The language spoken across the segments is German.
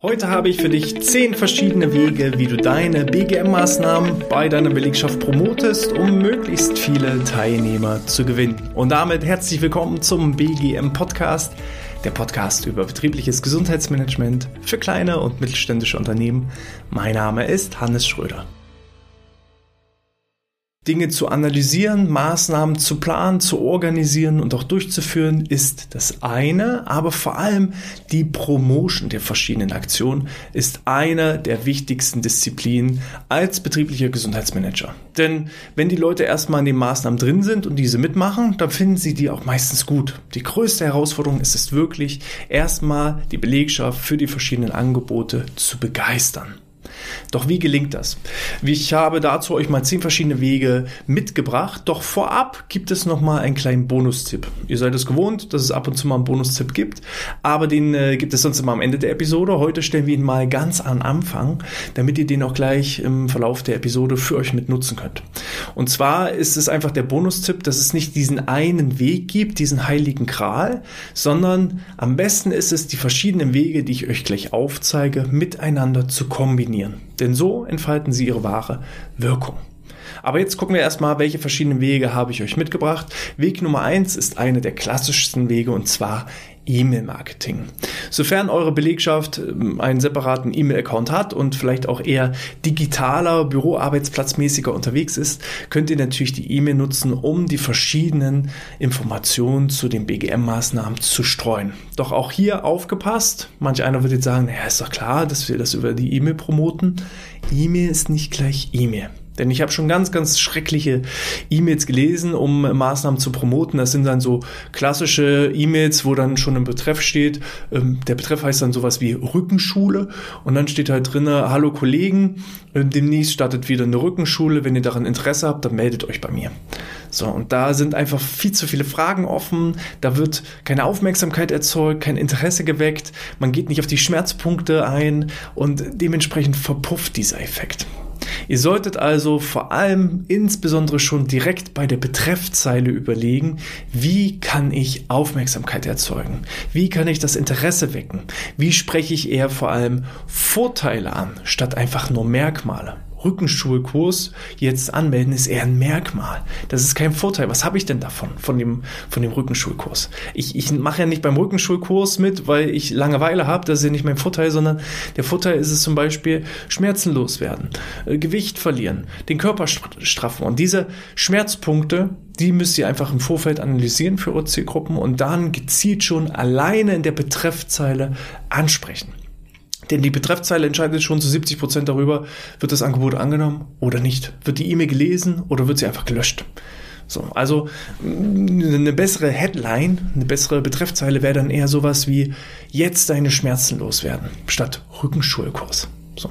Heute habe ich für dich zehn verschiedene Wege, wie du deine BGM-Maßnahmen bei deiner Belegschaft promotest, um möglichst viele Teilnehmer zu gewinnen. Und damit herzlich willkommen zum BGM-Podcast, der Podcast über betriebliches Gesundheitsmanagement für kleine und mittelständische Unternehmen. Mein Name ist Hannes Schröder. Dinge zu analysieren, Maßnahmen zu planen, zu organisieren und auch durchzuführen, ist das eine. Aber vor allem die Promotion der verschiedenen Aktionen ist eine der wichtigsten Disziplinen als betrieblicher Gesundheitsmanager. Denn wenn die Leute erstmal in den Maßnahmen drin sind und diese mitmachen, dann finden sie die auch meistens gut. Die größte Herausforderung ist es wirklich, erstmal die Belegschaft für die verschiedenen Angebote zu begeistern. Doch wie gelingt das? Ich habe dazu euch mal zehn verschiedene Wege mitgebracht. Doch vorab gibt es noch mal einen kleinen Bonustipp. Ihr seid es gewohnt, dass es ab und zu mal einen Bonustipp gibt, aber den äh, gibt es sonst immer am Ende der Episode. Heute stellen wir ihn mal ganz am Anfang, damit ihr den auch gleich im Verlauf der Episode für euch mit nutzen könnt. Und zwar ist es einfach der Bonustipp, dass es nicht diesen einen Weg gibt, diesen heiligen Gral, sondern am besten ist es, die verschiedenen Wege, die ich euch gleich aufzeige, miteinander zu kombinieren denn so entfalten sie ihre wahre Wirkung. Aber jetzt gucken wir erstmal, welche verschiedenen Wege habe ich euch mitgebracht. Weg Nummer eins ist eine der klassischsten Wege und zwar E-Mail-Marketing. Sofern eure Belegschaft ähm, einen separaten E-Mail-Account hat und vielleicht auch eher digitaler, büroarbeitsplatzmäßiger unterwegs ist, könnt ihr natürlich die E-Mail nutzen, um die verschiedenen Informationen zu den BGM-Maßnahmen zu streuen. Doch auch hier aufgepasst. Manch einer wird jetzt sagen, naja, ist doch klar, dass wir das über die E-Mail promoten. E-Mail ist nicht gleich E-Mail. Denn ich habe schon ganz, ganz schreckliche E-Mails gelesen, um Maßnahmen zu promoten. Das sind dann so klassische E-Mails, wo dann schon im Betreff steht, ähm, der Betreff heißt dann sowas wie Rückenschule und dann steht halt drinne, hallo Kollegen, äh, demnächst startet wieder eine Rückenschule. Wenn ihr daran Interesse habt, dann meldet euch bei mir. So, und da sind einfach viel zu viele Fragen offen, da wird keine Aufmerksamkeit erzeugt, kein Interesse geweckt, man geht nicht auf die Schmerzpunkte ein und dementsprechend verpufft dieser Effekt. Ihr solltet also vor allem insbesondere schon direkt bei der Betreffzeile überlegen, wie kann ich Aufmerksamkeit erzeugen? Wie kann ich das Interesse wecken? Wie spreche ich eher vor allem Vorteile an, statt einfach nur Merkmale? Rückenschulkurs jetzt anmelden, ist eher ein Merkmal. Das ist kein Vorteil. Was habe ich denn davon, von dem, von dem Rückenschulkurs? Ich, ich mache ja nicht beim Rückenschulkurs mit, weil ich Langeweile habe. Das ist ja nicht mein Vorteil, sondern der Vorteil ist es zum Beispiel, schmerzenlos werden, äh, Gewicht verlieren, den Körper straffen. Und diese Schmerzpunkte, die müsst ihr einfach im Vorfeld analysieren für OC-Gruppen und dann gezielt schon alleine in der Betreffzeile ansprechen. Denn die Betreffzeile entscheidet schon zu 70 Prozent darüber, wird das Angebot angenommen oder nicht. Wird die E-Mail gelesen oder wird sie einfach gelöscht. So, also eine bessere Headline, eine bessere Betreffzeile wäre dann eher sowas wie jetzt deine Schmerzen loswerden, statt Rückenschulkurs. So.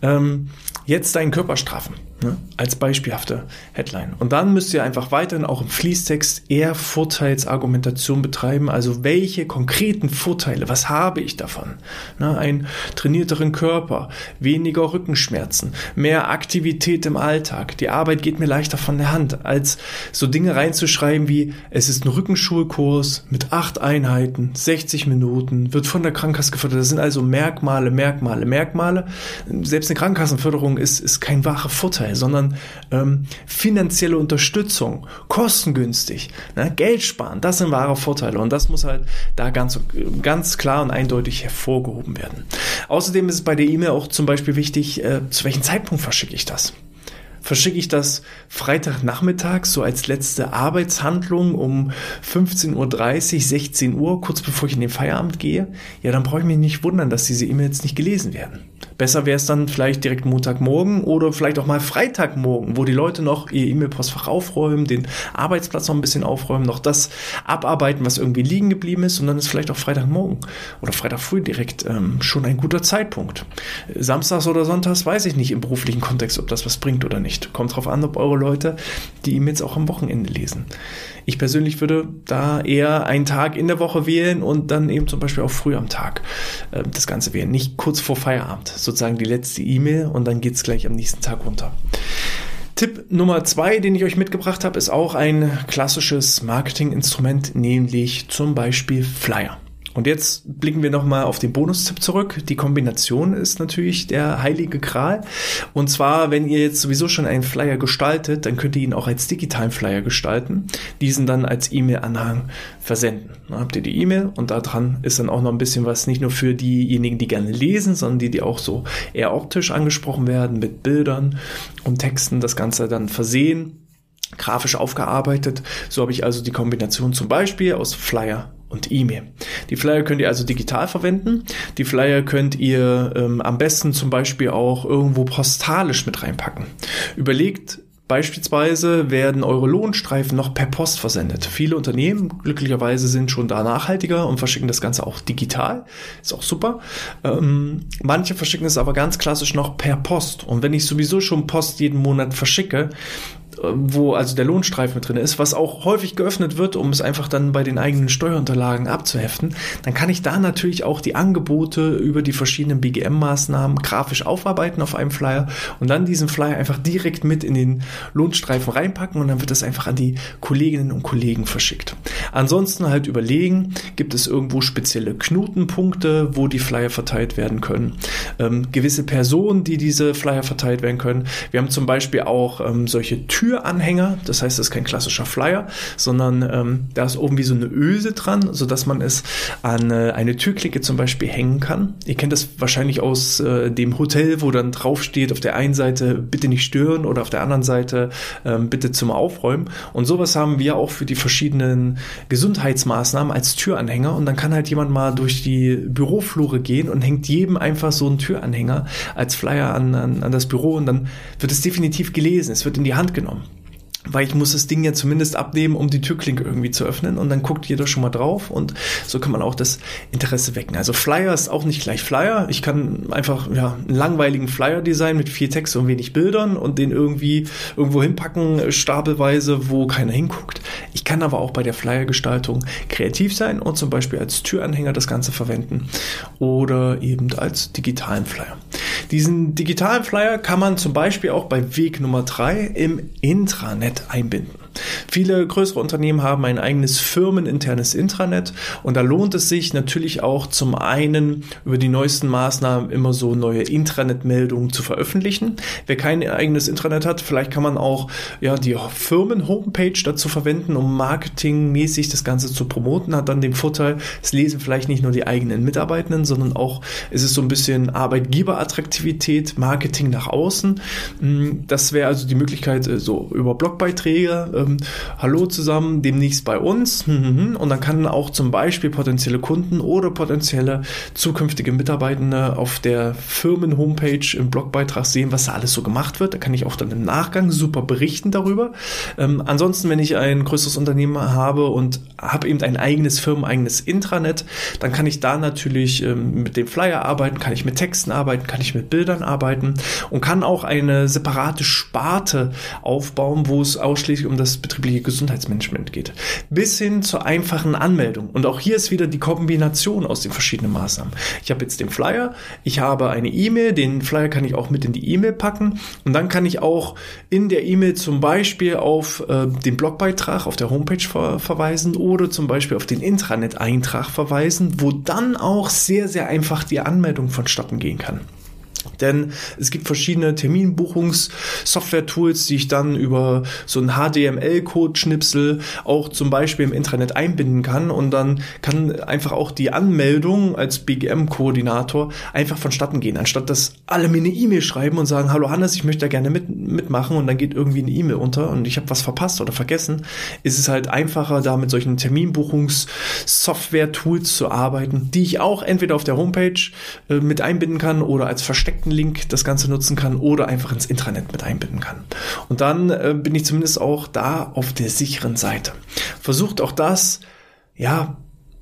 Ähm, jetzt deinen Körper strafen. Ne? Als beispielhafte Headline. Und dann müsst ihr einfach weiterhin auch im Fließtext eher Vorteilsargumentation betreiben. Also welche konkreten Vorteile, was habe ich davon? Ne? Einen trainierteren Körper, weniger Rückenschmerzen, mehr Aktivität im Alltag. Die Arbeit geht mir leichter von der Hand, als so Dinge reinzuschreiben wie es ist ein Rückenschulkurs mit acht Einheiten, 60 Minuten, wird von der Krankenkasse gefördert. Das sind also Merkmale, Merkmale, Merkmale. Selbst eine Krankenkassenförderung ist, ist kein wahrer Vorteil. Vorteil, sondern ähm, finanzielle Unterstützung, kostengünstig, ne, Geld sparen, das sind wahre Vorteile und das muss halt da ganz, ganz klar und eindeutig hervorgehoben werden. Außerdem ist es bei der E-Mail auch zum Beispiel wichtig, äh, zu welchem Zeitpunkt verschicke ich das verschicke ich das Freitagnachmittag so als letzte Arbeitshandlung um 15.30 Uhr, 16 Uhr, kurz bevor ich in den Feierabend gehe, ja, dann brauche ich mich nicht wundern, dass diese E-Mails nicht gelesen werden. Besser wäre es dann vielleicht direkt Montagmorgen oder vielleicht auch mal Freitagmorgen, wo die Leute noch ihr E-Mail-Postfach aufräumen, den Arbeitsplatz noch ein bisschen aufräumen, noch das abarbeiten, was irgendwie liegen geblieben ist und dann ist vielleicht auch Freitagmorgen oder Freitag früh direkt ähm, schon ein guter Zeitpunkt. Samstags oder Sonntags weiß ich nicht im beruflichen Kontext, ob das was bringt oder nicht. Kommt drauf an, ob eure Leute die E-Mails auch am Wochenende lesen. Ich persönlich würde da eher einen Tag in der Woche wählen und dann eben zum Beispiel auch früh am Tag äh, das Ganze wählen. Nicht kurz vor Feierabend, sozusagen die letzte E-Mail und dann geht es gleich am nächsten Tag runter. Tipp Nummer zwei, den ich euch mitgebracht habe, ist auch ein klassisches Marketinginstrument, nämlich zum Beispiel Flyer. Und jetzt blicken wir nochmal auf den Bonustipp zurück. Die Kombination ist natürlich der heilige Gral. Und zwar, wenn ihr jetzt sowieso schon einen Flyer gestaltet, dann könnt ihr ihn auch als digitalen Flyer gestalten, diesen dann als E-Mail-Anhang versenden. Dann habt ihr die E-Mail und da dran ist dann auch noch ein bisschen was, nicht nur für diejenigen, die gerne lesen, sondern die, die auch so eher optisch angesprochen werden, mit Bildern und Texten, das Ganze dann versehen grafisch aufgearbeitet. So habe ich also die Kombination zum Beispiel aus Flyer und E-Mail. Die Flyer könnt ihr also digital verwenden. Die Flyer könnt ihr ähm, am besten zum Beispiel auch irgendwo postalisch mit reinpacken. Überlegt, Beispielsweise werden eure Lohnstreifen noch per Post versendet. Viele Unternehmen glücklicherweise sind schon da nachhaltiger und verschicken das Ganze auch digital. Ist auch super. Ähm, manche verschicken es aber ganz klassisch noch per Post. Und wenn ich sowieso schon Post jeden Monat verschicke, wo also der Lohnstreifen drin ist, was auch häufig geöffnet wird, um es einfach dann bei den eigenen Steuerunterlagen abzuheften, dann kann ich da natürlich auch die Angebote über die verschiedenen BGM-Maßnahmen grafisch aufarbeiten auf einem Flyer und dann diesen Flyer einfach direkt mit in den Lohnstreifen reinpacken und dann wird das einfach an die Kolleginnen und Kollegen verschickt. Ansonsten halt überlegen, gibt es irgendwo spezielle Knotenpunkte, wo die Flyer verteilt werden können, ähm, gewisse Personen, die diese Flyer verteilt werden können. Wir haben zum Beispiel auch ähm, solche Türen Türanhänger. Das heißt, das ist kein klassischer Flyer, sondern ähm, da ist oben wie so eine Öse dran, sodass man es an äh, eine Türklinke zum Beispiel hängen kann. Ihr kennt das wahrscheinlich aus äh, dem Hotel, wo dann drauf steht, auf der einen Seite bitte nicht stören oder auf der anderen Seite ähm, bitte zum Aufräumen. Und sowas haben wir auch für die verschiedenen Gesundheitsmaßnahmen als Türanhänger. Und dann kann halt jemand mal durch die Büroflure gehen und hängt jedem einfach so einen Türanhänger als Flyer an, an, an das Büro und dann wird es definitiv gelesen. Es wird in die Hand genommen. Weil ich muss das Ding ja zumindest abnehmen, um die Türklinke irgendwie zu öffnen. Und dann guckt jeder schon mal drauf und so kann man auch das Interesse wecken. Also Flyer ist auch nicht gleich Flyer. Ich kann einfach ja, einen langweiligen Flyer designen mit viel Text und wenig Bildern und den irgendwie irgendwo hinpacken, stapelweise, wo keiner hinguckt. Ich kann aber auch bei der Flyergestaltung kreativ sein und zum Beispiel als Türanhänger das Ganze verwenden oder eben als digitalen Flyer. Diesen digitalen Flyer kann man zum Beispiel auch bei Weg Nummer drei im Intranet einbinden. Viele größere Unternehmen haben ein eigenes firmeninternes Intranet und da lohnt es sich natürlich auch zum einen über die neuesten Maßnahmen immer so neue Intranet-Meldungen zu veröffentlichen. Wer kein eigenes Intranet hat, vielleicht kann man auch ja die Firmen-Homepage dazu verwenden, um marketingmäßig das Ganze zu promoten, hat dann den Vorteil, es lesen vielleicht nicht nur die eigenen Mitarbeitenden, sondern auch es ist so ein bisschen Arbeitgeberattraktivität, Marketing nach außen. Hm, das wäre also die Möglichkeit, äh, so über Blogbeiträge ähm, Hallo zusammen, demnächst bei uns. Und dann kann auch zum Beispiel potenzielle Kunden oder potenzielle zukünftige Mitarbeitende auf der Firmen-Homepage im Blogbeitrag sehen, was da alles so gemacht wird. Da kann ich auch dann im Nachgang super berichten darüber. Ähm, ansonsten, wenn ich ein größeres Unternehmen habe und habe eben ein eigenes firmeneigenes Intranet, dann kann ich da natürlich ähm, mit dem Flyer arbeiten, kann ich mit Texten arbeiten, kann ich mit Bildern arbeiten und kann auch eine separate Sparte aufbauen, wo es ausschließlich um das betriebliche Gesundheitsmanagement geht, bis hin zur einfachen Anmeldung. Und auch hier ist wieder die Kombination aus den verschiedenen Maßnahmen. Ich habe jetzt den Flyer, ich habe eine E-Mail, den Flyer kann ich auch mit in die E-Mail packen und dann kann ich auch in der E-Mail zum Beispiel auf äh, den Blogbeitrag auf der Homepage ver verweisen oder zum Beispiel auf den Intranet-Eintrag verweisen, wo dann auch sehr, sehr einfach die Anmeldung vonstatten gehen kann. Denn es gibt verschiedene Terminbuchungs-Software-Tools, die ich dann über so einen HTML-Code-Schnipsel auch zum Beispiel im Intranet einbinden kann. Und dann kann einfach auch die Anmeldung als BGM-Koordinator einfach vonstatten gehen. Anstatt dass alle mir eine E-Mail schreiben und sagen, hallo Hannes, ich möchte da gerne mit, mitmachen und dann geht irgendwie eine E-Mail unter und ich habe was verpasst oder vergessen, ist es halt einfacher, da mit solchen Terminbuchungs-Software-Tools zu arbeiten, die ich auch entweder auf der Homepage äh, mit einbinden kann oder als versteckten Link das Ganze nutzen kann oder einfach ins Intranet mit einbinden kann. Und dann äh, bin ich zumindest auch da auf der sicheren Seite. Versucht auch das, ja,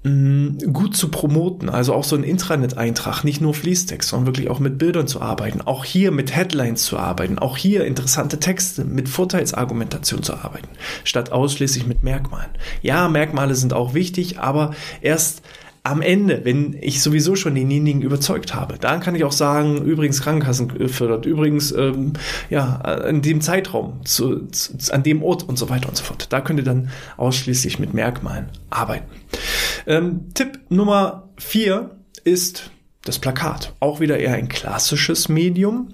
mm, gut zu promoten, also auch so ein Intranet-Eintrag, nicht nur Fließtext, sondern wirklich auch mit Bildern zu arbeiten, auch hier mit Headlines zu arbeiten, auch hier interessante Texte mit Vorteilsargumentation zu arbeiten, statt ausschließlich mit Merkmalen. Ja, Merkmale sind auch wichtig, aber erst am Ende, wenn ich sowieso schon denjenigen überzeugt habe, dann kann ich auch sagen, übrigens Krankenkassen fördert, übrigens ähm, ja in dem Zeitraum, zu, zu, an dem Ort und so weiter und so fort. Da könnt ihr dann ausschließlich mit Merkmalen arbeiten. Ähm, Tipp Nummer vier ist das Plakat. Auch wieder eher ein klassisches Medium.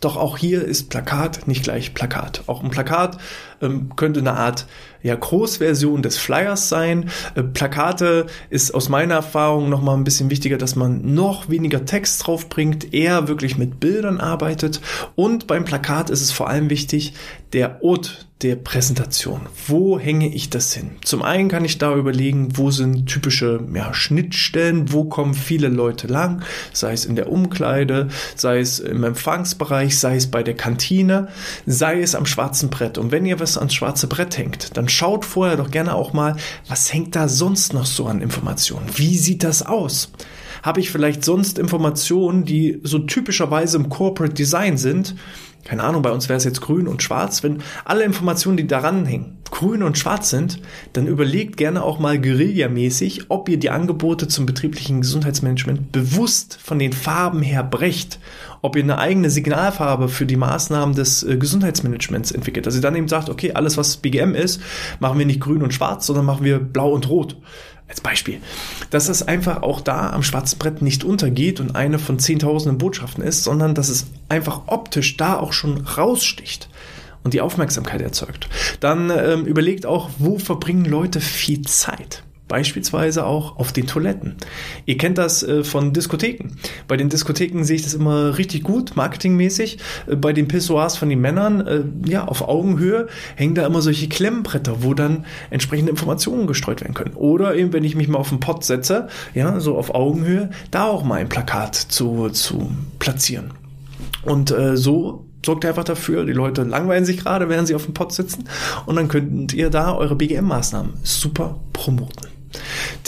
Doch auch hier ist Plakat nicht gleich Plakat. Auch ein Plakat ähm, könnte eine Art ja, Großversion des Flyers sein. Äh, Plakate ist aus meiner Erfahrung nochmal ein bisschen wichtiger, dass man noch weniger Text drauf bringt, eher wirklich mit Bildern arbeitet. Und beim Plakat ist es vor allem wichtig, der Ort der Präsentation. Wo hänge ich das hin? Zum einen kann ich da überlegen, wo sind typische ja, Schnittstellen, wo kommen viele Leute lang, sei es in der Umkleide, sei es im Empfangsbereich, sei es bei der Kantine, sei es am schwarzen Brett. Und wenn ihr was ans schwarze Brett hängt, dann schaut vorher doch gerne auch mal, was hängt da sonst noch so an Informationen? Wie sieht das aus? Habe ich vielleicht sonst Informationen, die so typischerweise im Corporate Design sind? Keine Ahnung, bei uns wäre es jetzt grün und schwarz. Wenn alle Informationen, die daran hängen, grün und schwarz sind, dann überlegt gerne auch mal guerillamäßig, ob ihr die Angebote zum betrieblichen Gesundheitsmanagement bewusst von den Farben her brecht ob ihr eine eigene Signalfarbe für die Maßnahmen des äh, Gesundheitsmanagements entwickelt. Dass ihr dann eben sagt, okay, alles was BGM ist, machen wir nicht grün und schwarz, sondern machen wir blau und rot. Als Beispiel. Dass es einfach auch da am schwarzen Brett nicht untergeht und eine von zehntausenden Botschaften ist, sondern dass es einfach optisch da auch schon raussticht und die Aufmerksamkeit erzeugt. Dann ähm, überlegt auch, wo verbringen Leute viel Zeit beispielsweise auch auf den Toiletten. Ihr kennt das äh, von Diskotheken. Bei den Diskotheken sehe ich das immer richtig gut, marketingmäßig. Äh, bei den Pissoirs von den Männern, äh, ja, auf Augenhöhe hängen da immer solche Klemmbretter, wo dann entsprechende Informationen gestreut werden können. Oder eben, wenn ich mich mal auf den Pott setze, ja, so auf Augenhöhe, da auch mal ein Plakat zu, zu platzieren. Und so sorgt einfach dafür, die Leute langweilen sich gerade, während sie auf dem Pott sitzen und dann könnt ihr da eure BGM-Maßnahmen super promoten.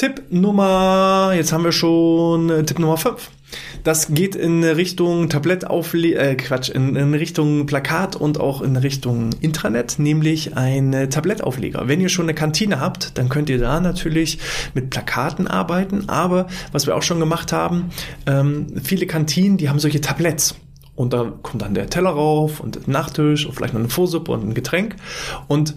Tipp Nummer, jetzt haben wir schon äh, Tipp Nummer 5. Das geht in Richtung Tablettaufle äh, Quatsch, in, in, Richtung Plakat und auch in Richtung Intranet, nämlich ein Tablettaufleger. Wenn ihr schon eine Kantine habt, dann könnt ihr da natürlich mit Plakaten arbeiten, aber was wir auch schon gemacht haben, ähm, viele Kantinen, die haben solche Tabletts. Und da kommt dann der Teller rauf und Nachtisch und vielleicht noch eine Vorsuppe und ein Getränk. Und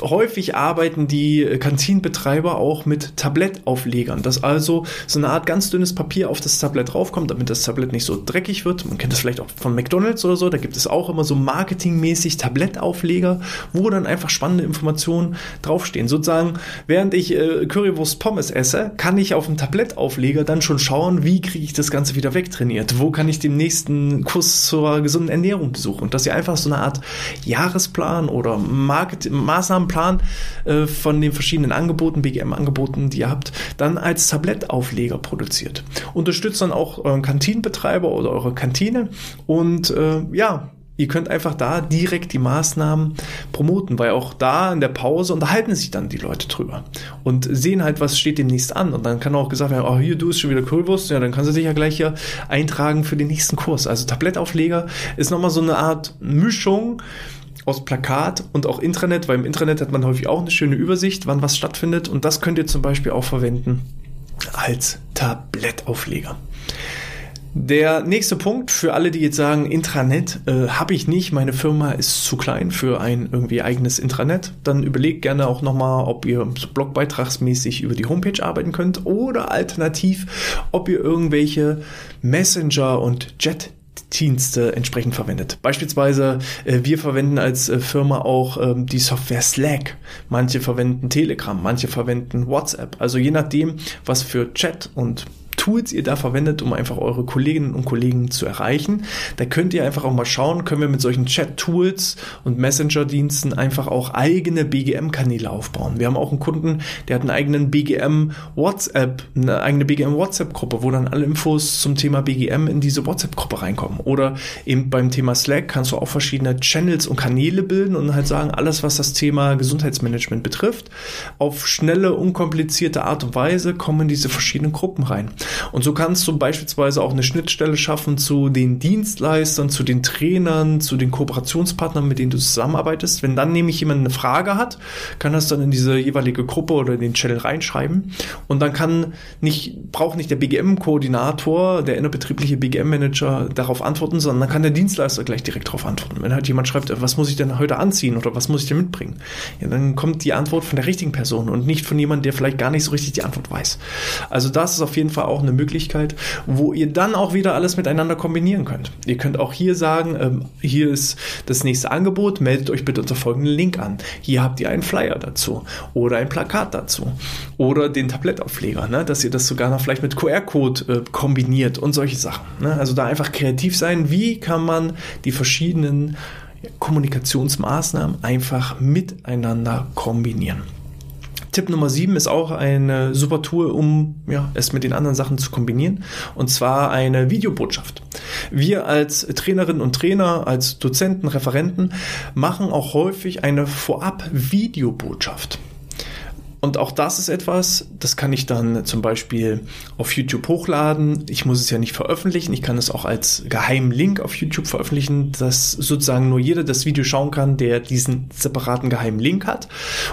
häufig arbeiten die Kantinenbetreiber auch mit Tablettauflegern, dass also so eine Art ganz dünnes Papier auf das Tablett draufkommt, damit das Tablett nicht so dreckig wird. Man kennt das vielleicht auch von McDonalds oder so, da gibt es auch immer so marketingmäßig Tablettaufleger, wo dann einfach spannende Informationen draufstehen. Sozusagen, während ich äh, Currywurst Pommes esse, kann ich auf dem Tablettaufleger dann schon schauen, wie kriege ich das Ganze wieder wegtrainiert, wo kann ich den nächsten Kurs zur gesunden Ernährung besuchen. Und dass ihr einfach so eine Art Jahresplan oder Marketing, Maßnahmenplan äh, von den verschiedenen Angeboten, BGM-Angeboten, die ihr habt, dann als Tablettaufleger produziert. Unterstützt dann auch euren Kantinenbetreiber oder eure Kantine und äh, ja, Ihr könnt einfach da direkt die Maßnahmen promoten, weil auch da in der Pause unterhalten sich dann die Leute drüber und sehen halt, was steht demnächst an. Und dann kann auch gesagt werden, oh, hier, du ist schon wieder Currywurst, ja, dann kannst du dich ja gleich hier eintragen für den nächsten Kurs. Also Tablettaufleger ist nochmal so eine Art Mischung aus Plakat und auch Intranet, weil im Intranet hat man häufig auch eine schöne Übersicht, wann was stattfindet und das könnt ihr zum Beispiel auch verwenden als Tablettaufleger. Der nächste Punkt für alle, die jetzt sagen, Intranet äh, habe ich nicht, meine Firma ist zu klein für ein irgendwie eigenes Intranet, dann überlegt gerne auch nochmal, ob ihr blogbeitragsmäßig über die Homepage arbeiten könnt oder alternativ, ob ihr irgendwelche Messenger und Jet Dienste entsprechend verwendet. Beispielsweise, äh, wir verwenden als äh, Firma auch ähm, die Software Slack. Manche verwenden Telegram, manche verwenden WhatsApp. Also je nachdem, was für Chat und Tools ihr da verwendet, um einfach eure Kolleginnen und Kollegen zu erreichen. Da könnt ihr einfach auch mal schauen, können wir mit solchen Chat-Tools und Messenger-Diensten einfach auch eigene BGM-Kanäle aufbauen. Wir haben auch einen Kunden, der hat einen eigenen BGM-WhatsApp, eine eigene BGM-WhatsApp-Gruppe, wo dann alle Infos zum Thema BGM in diese WhatsApp-Gruppe reinkommen. Oder eben beim Thema Slack kannst du auch verschiedene Channels und Kanäle bilden und halt sagen, alles, was das Thema Gesundheitsmanagement betrifft, auf schnelle, unkomplizierte Art und Weise kommen diese verschiedenen Gruppen rein. Und so kannst du beispielsweise auch eine Schnittstelle schaffen zu den Dienstleistern, zu den Trainern, zu den Kooperationspartnern, mit denen du zusammenarbeitest. Wenn dann nämlich jemand eine Frage hat, kann das dann in diese jeweilige Gruppe oder in den Channel reinschreiben. Und dann kann nicht, braucht nicht der BGM-Koordinator, der innerbetriebliche BGM-Manager darauf antworten, sondern dann kann der Dienstleister gleich direkt darauf antworten. Wenn halt jemand schreibt, was muss ich denn heute anziehen oder was muss ich denn mitbringen? Ja, dann kommt die Antwort von der richtigen Person und nicht von jemandem, der vielleicht gar nicht so richtig die Antwort weiß. Also das ist auf jeden Fall auch eine Möglichkeit, wo ihr dann auch wieder alles miteinander kombinieren könnt. Ihr könnt auch hier sagen, ähm, hier ist das nächste Angebot, meldet euch bitte unter folgenden Link an. Hier habt ihr einen Flyer dazu oder ein Plakat dazu oder den Tablettaufleger, ne, dass ihr das sogar noch vielleicht mit QR-Code äh, kombiniert und solche Sachen. Ne? Also da einfach kreativ sein. Wie kann man die verschiedenen Kommunikationsmaßnahmen einfach miteinander kombinieren? Tipp Nummer 7 ist auch eine super Tool, um ja, es mit den anderen Sachen zu kombinieren. Und zwar eine Videobotschaft. Wir als Trainerinnen und Trainer, als Dozenten, Referenten machen auch häufig eine Vorab-Videobotschaft. Und auch das ist etwas, das kann ich dann zum Beispiel auf YouTube hochladen. Ich muss es ja nicht veröffentlichen. Ich kann es auch als geheimen Link auf YouTube veröffentlichen, dass sozusagen nur jeder das Video schauen kann, der diesen separaten geheimen Link hat.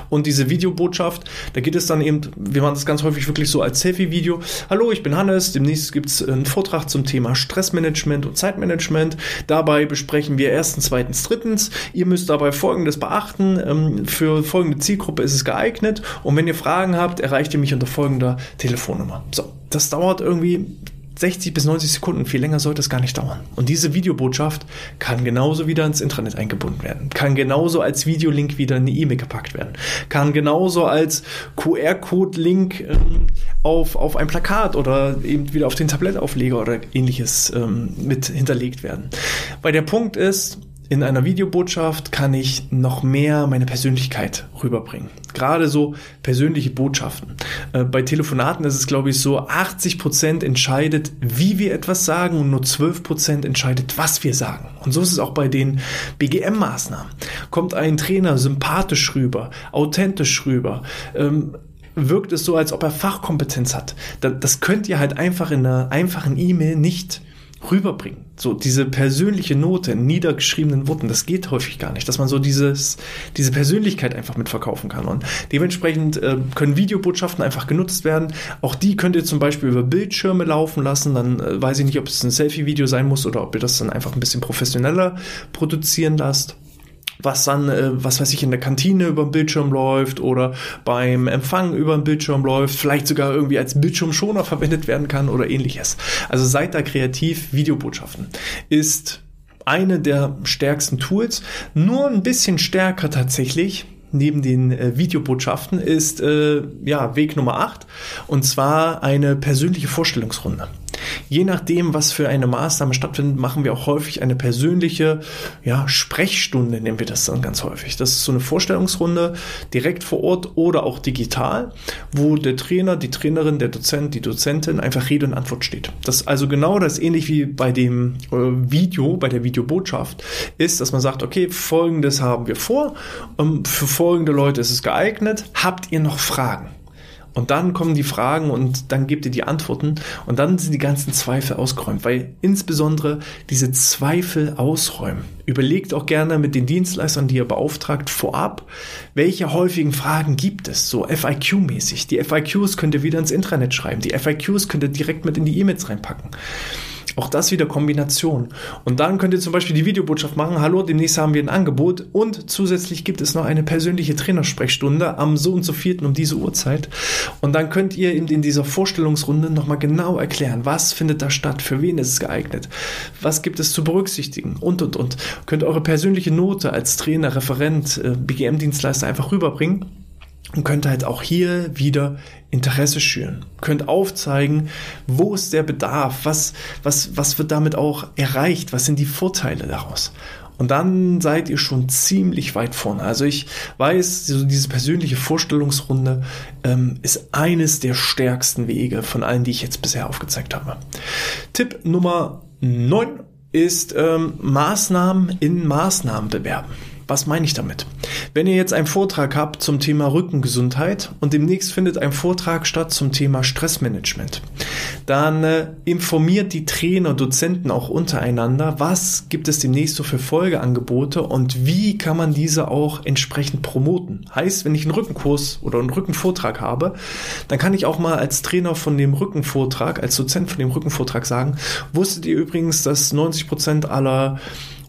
Und diese Videobotschaft, da geht es dann eben, wir machen das ganz häufig wirklich so als Selfie-Video. Hallo, ich bin Hannes. Demnächst gibt es einen Vortrag zum Thema Stressmanagement und Zeitmanagement. Dabei besprechen wir erstens, zweitens, drittens. Ihr müsst dabei Folgendes beachten. Ähm, für folgende Zielgruppe ist es geeignet. Und wenn ihr Fragen habt, erreicht ihr mich unter folgender Telefonnummer. So, das dauert irgendwie 60 bis 90 Sekunden, viel länger sollte es gar nicht dauern. Und diese Videobotschaft kann genauso wieder ins Intranet eingebunden werden, kann genauso als Videolink wieder in eine E-Mail gepackt werden, kann genauso als QR-Code-Link ähm, auf, auf ein Plakat oder eben wieder auf den Tablettaufleger oder ähnliches ähm, mit hinterlegt werden. Weil der Punkt ist, in einer Videobotschaft kann ich noch mehr meine Persönlichkeit rüberbringen. Gerade so persönliche Botschaften. Äh, bei Telefonaten ist es, glaube ich, so, 80 Prozent entscheidet, wie wir etwas sagen und nur 12 Prozent entscheidet, was wir sagen. Und so ist es auch bei den BGM-Maßnahmen. Kommt ein Trainer sympathisch rüber, authentisch rüber, ähm, wirkt es so, als ob er Fachkompetenz hat. Das könnt ihr halt einfach in einer einfachen E-Mail nicht rüberbringen. So diese persönliche Note in niedergeschriebenen Worten, das geht häufig gar nicht, dass man so dieses, diese Persönlichkeit einfach mitverkaufen kann. Und dementsprechend äh, können Videobotschaften einfach genutzt werden. Auch die könnt ihr zum Beispiel über Bildschirme laufen lassen. Dann äh, weiß ich nicht, ob es ein Selfie-Video sein muss oder ob ihr das dann einfach ein bisschen professioneller produzieren lasst was dann, äh, was weiß ich, in der Kantine über den Bildschirm läuft oder beim Empfang über den Bildschirm läuft, vielleicht sogar irgendwie als Bildschirmschoner verwendet werden kann oder ähnliches. Also seid da kreativ, Videobotschaften ist eine der stärksten Tools, nur ein bisschen stärker tatsächlich neben den äh, Videobotschaften ist äh, ja Weg Nummer 8 und zwar eine persönliche Vorstellungsrunde. Je nachdem, was für eine Maßnahme stattfindet, machen wir auch häufig eine persönliche ja, Sprechstunde, nennen wir das dann ganz häufig. Das ist so eine Vorstellungsrunde direkt vor Ort oder auch digital, wo der Trainer, die Trainerin, der Dozent, die Dozentin einfach Rede und Antwort steht. Das ist also genau das ähnlich wie bei dem äh, Video, bei der Videobotschaft, ist, dass man sagt, okay, folgendes haben wir vor, um, für folgende Leute ist es geeignet, habt ihr noch Fragen? Und dann kommen die Fragen und dann gebt ihr die Antworten und dann sind die ganzen Zweifel ausgeräumt, weil insbesondere diese Zweifel ausräumen. Überlegt auch gerne mit den Dienstleistern, die ihr beauftragt, vorab, welche häufigen Fragen gibt es, so FIQ-mäßig. Die FIQs könnt ihr wieder ins Intranet schreiben, die FIQs könnt ihr direkt mit in die E-Mails reinpacken. Auch das wieder Kombination. Und dann könnt ihr zum Beispiel die Videobotschaft machen, hallo, demnächst haben wir ein Angebot und zusätzlich gibt es noch eine persönliche Trainersprechstunde am so und so vierten um diese Uhrzeit. Und dann könnt ihr in, in dieser Vorstellungsrunde nochmal genau erklären, was findet da statt, für wen ist es geeignet, was gibt es zu berücksichtigen und, und, und. Könnt eure persönliche Note als Trainer, Referent, äh, BGM-Dienstleister einfach rüberbringen und könnt halt auch hier wieder Interesse schüren. Könnt aufzeigen, wo ist der Bedarf, was, was, was wird damit auch erreicht, was sind die Vorteile daraus. Und dann seid ihr schon ziemlich weit vorne. Also ich weiß, so diese persönliche Vorstellungsrunde ähm, ist eines der stärksten Wege von allen, die ich jetzt bisher aufgezeigt habe. Tipp Nummer 9 ist ähm, Maßnahmen in Maßnahmen bewerben. Was meine ich damit? Wenn ihr jetzt einen Vortrag habt zum Thema Rückengesundheit und demnächst findet ein Vortrag statt zum Thema Stressmanagement, dann äh, informiert die Trainer, Dozenten auch untereinander, was gibt es demnächst so für Folgeangebote und wie kann man diese auch entsprechend promoten. Heißt, wenn ich einen Rückenkurs oder einen Rückenvortrag habe, dann kann ich auch mal als Trainer von dem Rückenvortrag, als Dozent von dem Rückenvortrag sagen, wusstet ihr übrigens, dass 90 Prozent aller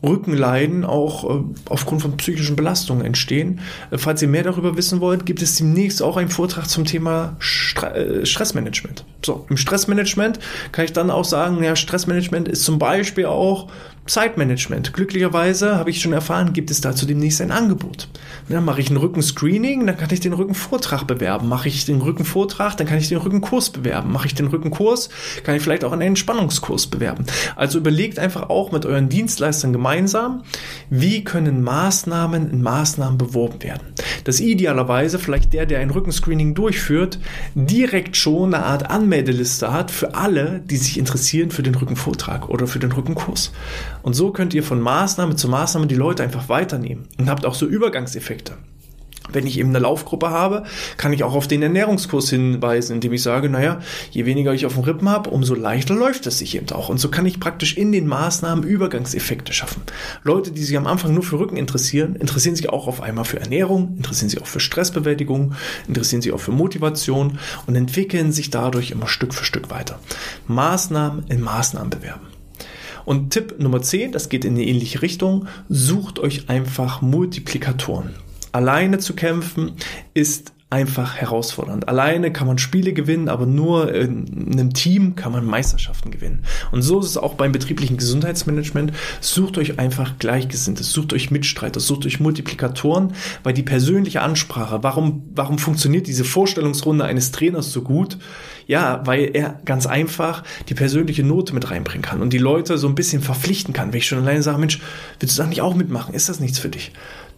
Rückenleiden auch äh, aufgrund von psychischen Belastungen entstehen. Äh, falls ihr mehr darüber wissen wollt, gibt es demnächst auch einen Vortrag zum Thema äh, Stressmanagement. So, im Stressmanagement kann ich dann auch sagen, ja, Stressmanagement ist zum Beispiel auch Zeitmanagement. Glücklicherweise habe ich schon erfahren, gibt es dazu demnächst ein Angebot. Dann mache ich ein Rückenscreening, dann kann ich den Rückenvortrag bewerben. Mache ich den Rückenvortrag, dann kann ich den Rückenkurs bewerben. Mache ich den Rückenkurs, kann ich vielleicht auch einen Entspannungskurs bewerben. Also überlegt einfach auch mit euren Dienstleistern gemeinsam, wie können Maßnahmen in Maßnahmen beworben werden. Das idealerweise vielleicht der, der ein Rückenscreening durchführt, direkt schon eine Art Anmeldeliste hat für alle, die sich interessieren für den Rückenvortrag oder für den Rückenkurs. Und so könnt ihr von Maßnahme zu Maßnahme die Leute einfach weiternehmen und habt auch so Übergangseffekte. Wenn ich eben eine Laufgruppe habe, kann ich auch auf den Ernährungskurs hinweisen, indem ich sage, naja, je weniger ich auf dem Rippen habe, umso leichter läuft es sich eben auch. Und so kann ich praktisch in den Maßnahmen Übergangseffekte schaffen. Leute, die sich am Anfang nur für Rücken interessieren, interessieren sich auch auf einmal für Ernährung, interessieren sich auch für Stressbewältigung, interessieren sich auch für Motivation und entwickeln sich dadurch immer Stück für Stück weiter. Maßnahmen in Maßnahmen bewerben. Und Tipp Nummer 10, das geht in eine ähnliche Richtung, sucht euch einfach Multiplikatoren. Alleine zu kämpfen ist einfach herausfordernd. Alleine kann man Spiele gewinnen, aber nur in einem Team kann man Meisterschaften gewinnen. Und so ist es auch beim betrieblichen Gesundheitsmanagement. Sucht euch einfach Gleichgesinnte, sucht euch Mitstreiter, sucht euch Multiplikatoren, weil die persönliche Ansprache, warum, warum funktioniert diese Vorstellungsrunde eines Trainers so gut? Ja, weil er ganz einfach die persönliche Note mit reinbringen kann und die Leute so ein bisschen verpflichten kann. Wenn ich schon alleine sage, Mensch, willst du da nicht auch mitmachen? Ist das nichts für dich?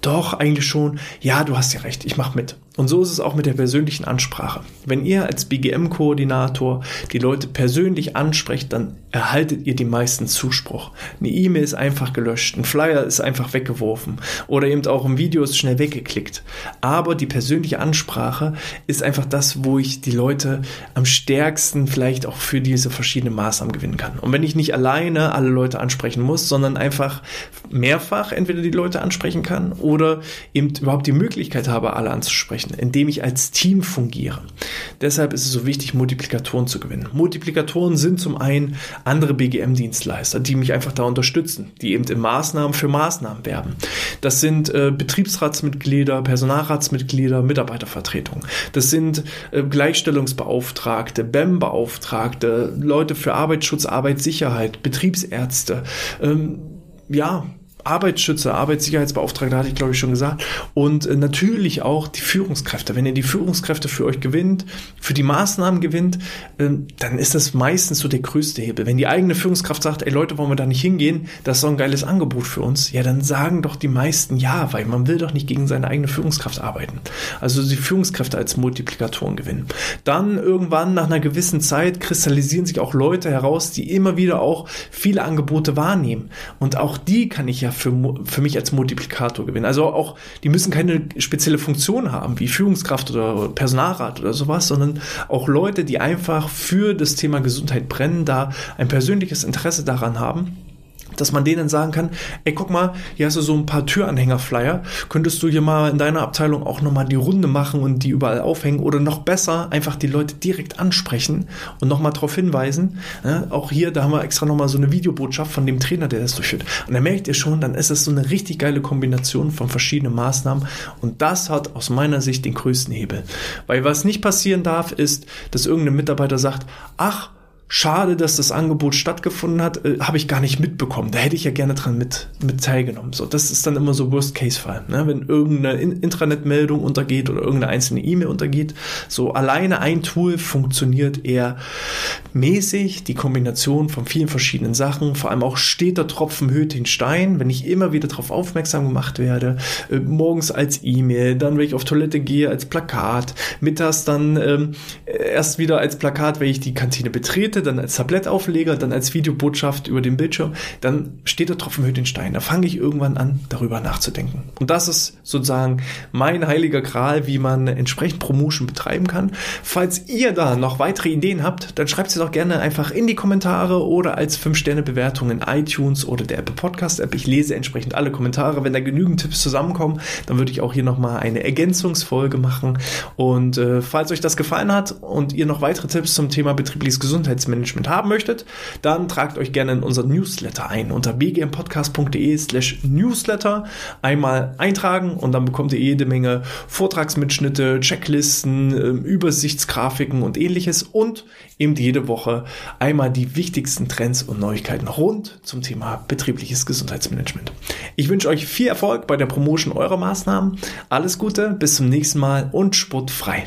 Doch, eigentlich schon. Ja, du hast ja recht, ich mache mit. Und so ist es auch mit der persönlichen Ansprache. Wenn ihr als BGM-Koordinator die Leute persönlich ansprecht, dann erhaltet ihr die meisten Zuspruch. Eine E-Mail ist einfach gelöscht, ein Flyer ist einfach weggeworfen oder eben auch ein Video ist schnell weggeklickt. Aber die persönliche Ansprache ist einfach das, wo ich die Leute am stärksten vielleicht auch für diese verschiedenen Maßnahmen gewinnen kann. Und wenn ich nicht alleine alle Leute ansprechen muss, sondern einfach mehrfach entweder die Leute ansprechen kann oder eben überhaupt die Möglichkeit habe, alle anzusprechen indem ich als Team fungiere. Deshalb ist es so wichtig, Multiplikatoren zu gewinnen. Multiplikatoren sind zum einen andere BGM-Dienstleister, die mich einfach da unterstützen, die eben in Maßnahmen für Maßnahmen werben. Das sind äh, Betriebsratsmitglieder, Personalratsmitglieder, Mitarbeitervertretungen. Das sind äh, Gleichstellungsbeauftragte, BEM-Beauftragte, Leute für Arbeitsschutz, Arbeitssicherheit, Betriebsärzte. Ähm, ja, Arbeitsschützer, Arbeitssicherheitsbeauftragter hatte ich glaube ich schon gesagt und äh, natürlich auch die Führungskräfte. Wenn ihr die Führungskräfte für euch gewinnt, für die Maßnahmen gewinnt, äh, dann ist das meistens so der größte Hebel. Wenn die eigene Führungskraft sagt, ey Leute, wollen wir da nicht hingehen, das ist so ein geiles Angebot für uns, ja, dann sagen doch die meisten ja, weil man will doch nicht gegen seine eigene Führungskraft arbeiten. Also die Führungskräfte als Multiplikatoren gewinnen. Dann irgendwann nach einer gewissen Zeit kristallisieren sich auch Leute heraus, die immer wieder auch viele Angebote wahrnehmen und auch die kann ich ja für, für mich als Multiplikator gewinnen. Also auch, die müssen keine spezielle Funktion haben, wie Führungskraft oder Personalrat oder sowas, sondern auch Leute, die einfach für das Thema Gesundheit brennen, da ein persönliches Interesse daran haben dass man denen sagen kann, ey, guck mal, hier hast du so ein paar Türanhänger-Flyer, könntest du hier mal in deiner Abteilung auch nochmal die Runde machen und die überall aufhängen oder noch besser einfach die Leute direkt ansprechen und nochmal darauf hinweisen. Ja, auch hier, da haben wir extra nochmal so eine Videobotschaft von dem Trainer, der das durchführt. Und da merkt ihr schon, dann ist es so eine richtig geile Kombination von verschiedenen Maßnahmen und das hat aus meiner Sicht den größten Hebel. Weil was nicht passieren darf, ist, dass irgendein Mitarbeiter sagt, ach, Schade, dass das Angebot stattgefunden hat, äh, habe ich gar nicht mitbekommen. Da hätte ich ja gerne dran mit, mit teilgenommen. So, das ist dann immer so Worst-Case-Fall. Ne? Wenn irgendeine Intranet-Meldung untergeht oder irgendeine einzelne E-Mail untergeht. So alleine ein Tool funktioniert eher mäßig. Die Kombination von vielen verschiedenen Sachen, vor allem auch steter Tropfen höht den Stein. Wenn ich immer wieder darauf aufmerksam gemacht werde, äh, morgens als E-Mail, dann wenn ich auf Toilette gehe als Plakat, mittags dann ähm, erst wieder als Plakat, wenn ich die Kantine betrete, dann als Tablettaufleger, dann als Videobotschaft über den Bildschirm, dann steht der Tropfen hüllt den Stein. Da fange ich irgendwann an, darüber nachzudenken. Und das ist sozusagen mein heiliger Gral, wie man entsprechend Promotion betreiben kann. Falls ihr da noch weitere Ideen habt, dann schreibt sie doch gerne einfach in die Kommentare oder als 5-Sterne-Bewertung in iTunes oder der Apple Podcast App. Ich lese entsprechend alle Kommentare. Wenn da genügend Tipps zusammenkommen, dann würde ich auch hier nochmal eine Ergänzungsfolge machen. Und äh, falls euch das gefallen hat und ihr noch weitere Tipps zum Thema betriebliches Gesundheitsmanagement haben möchtet, dann tragt euch gerne in unseren Newsletter ein unter bgmpodcast.de slash newsletter. Einmal eintragen und dann bekommt ihr jede Menge Vortragsmitschnitte, Checklisten, ähm, Übersichtsgrafiken und ähnliches und eben jede Woche einmal die wichtigsten Trends und Neuigkeiten rund zum Thema betriebliches Gesundheitsmanagement. Ich wünsche euch viel Erfolg bei der Promotion eurer Maßnahmen. Alles Gute, bis zum nächsten Mal und sportfrei.